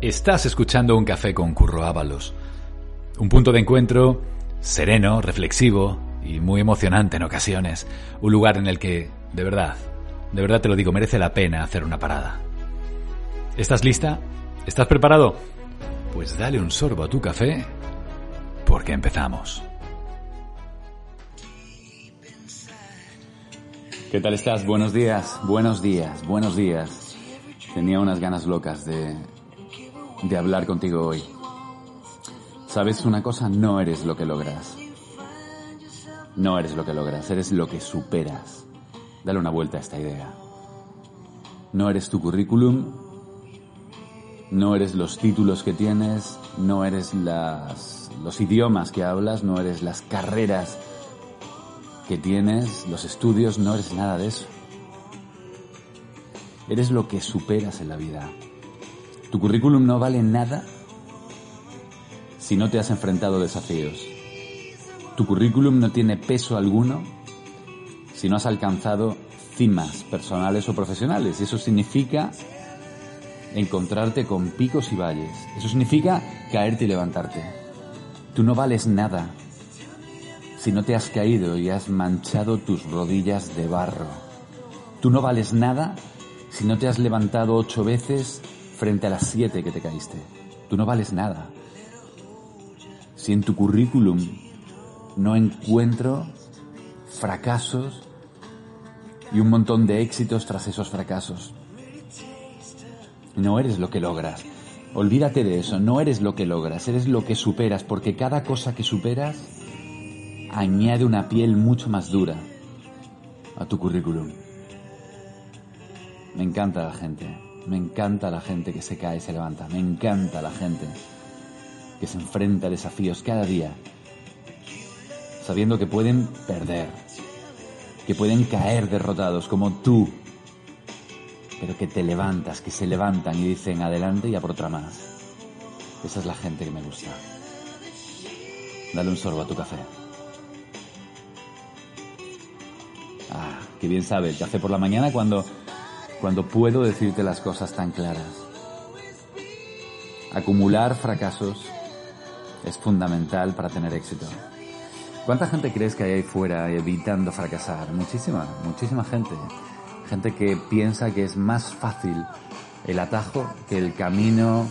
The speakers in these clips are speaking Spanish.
Estás escuchando un café con Curro Ábalos. Un punto de encuentro sereno, reflexivo y muy emocionante en ocasiones. Un lugar en el que, de verdad, de verdad te lo digo, merece la pena hacer una parada. ¿Estás lista? ¿Estás preparado? Pues dale un sorbo a tu café, porque empezamos. ¿Qué tal estás? Buenos días, buenos días, buenos días. Tenía unas ganas locas de, de hablar contigo hoy. ¿Sabes una cosa? No eres lo que logras. No eres lo que logras, eres lo que superas. Dale una vuelta a esta idea. No eres tu currículum, no eres los títulos que tienes, no eres las, los idiomas que hablas, no eres las carreras que tienes, los estudios, no eres nada de eso. Eres lo que superas en la vida. Tu currículum no vale nada si no te has enfrentado a desafíos. Tu currículum no tiene peso alguno si no has alcanzado cimas personales o profesionales. Eso significa encontrarte con picos y valles. Eso significa caerte y levantarte. Tú no vales nada si no te has caído y has manchado tus rodillas de barro. Tú no vales nada si no te has levantado ocho veces frente a las siete que te caíste. Tú no vales nada. Si en tu currículum no encuentro fracasos y un montón de éxitos tras esos fracasos. No eres lo que logras. Olvídate de eso, no eres lo que logras, eres lo que superas, porque cada cosa que superas añade una piel mucho más dura a tu currículum. Me encanta la gente, me encanta la gente que se cae y se levanta, me encanta la gente que se enfrenta a desafíos cada día, sabiendo que pueden perder, que pueden caer derrotados como tú, pero que te levantas, que se levantan y dicen adelante y a por otra más. Esa es la gente que me gusta. Dale un sorbo a tu café. Ah, qué bien sabe el café por la mañana cuando, cuando puedo decirte las cosas tan claras. Acumular fracasos es fundamental para tener éxito. ¿Cuánta gente crees que hay ahí fuera evitando fracasar? Muchísima, muchísima gente. Gente que piensa que es más fácil el atajo que el camino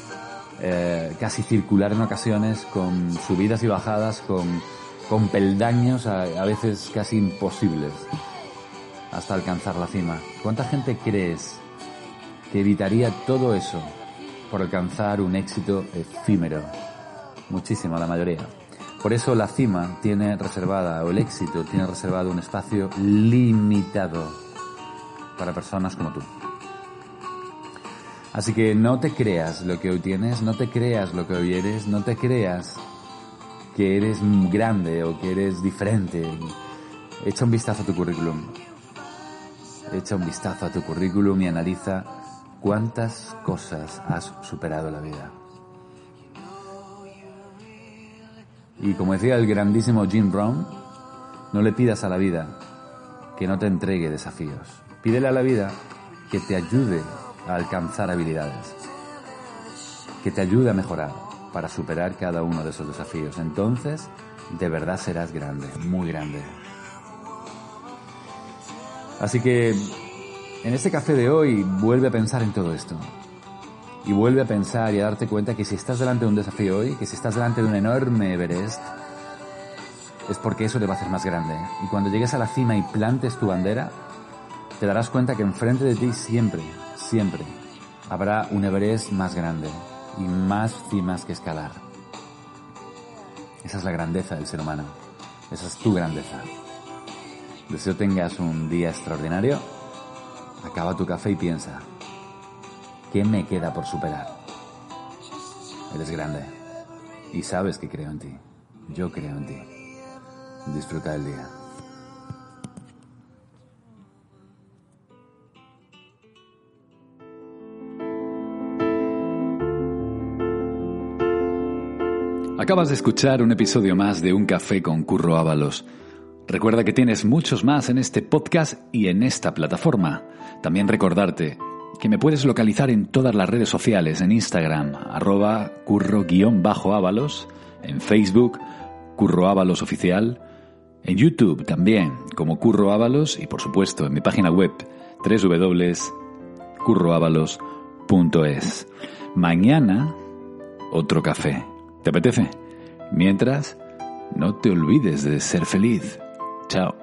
eh, casi circular en ocasiones, con subidas y bajadas, con, con peldaños a, a veces casi imposibles hasta alcanzar la cima. ¿Cuánta gente crees que evitaría todo eso por alcanzar un éxito efímero? Muchísima, la mayoría. Por eso la cima tiene reservada, o el éxito tiene reservado un espacio limitado para personas como tú. Así que no te creas lo que hoy tienes, no te creas lo que hoy eres, no te creas que eres grande o que eres diferente. Echa un vistazo a tu currículum. Echa un vistazo a tu currículum y analiza cuántas cosas has superado en la vida. Y como decía el grandísimo Jim Brown, no le pidas a la vida que no te entregue desafíos. Pídele a la vida que te ayude a alcanzar habilidades, que te ayude a mejorar para superar cada uno de esos desafíos. Entonces, de verdad serás grande, muy grande. Así que, en este café de hoy, vuelve a pensar en todo esto. Y vuelve a pensar y a darte cuenta que si estás delante de un desafío hoy, que si estás delante de un enorme Everest, es porque eso te va a hacer más grande. Y cuando llegues a la cima y plantes tu bandera, te darás cuenta que enfrente de ti siempre, siempre, habrá un Everest más grande y más cimas que escalar. Esa es la grandeza del ser humano. Esa es tu grandeza. Deseo tengas un día extraordinario. Acaba tu café y piensa, ¿qué me queda por superar? Eres grande. Y sabes que creo en ti. Yo creo en ti. Disfruta el día. Acabas de escuchar un episodio más de Un Café con Curro Ábalos. Recuerda que tienes muchos más en este podcast y en esta plataforma. También recordarte que me puedes localizar en todas las redes sociales, en Instagram, arroba curro-ábalos, en Facebook, Curro Ábalos Oficial, en YouTube también, como Curro Ábalos, y por supuesto en mi página web, www.curroábalos.es. Mañana, otro café. ¿Te apetece? Mientras, no te olvides de ser feliz. out.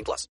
18 plus.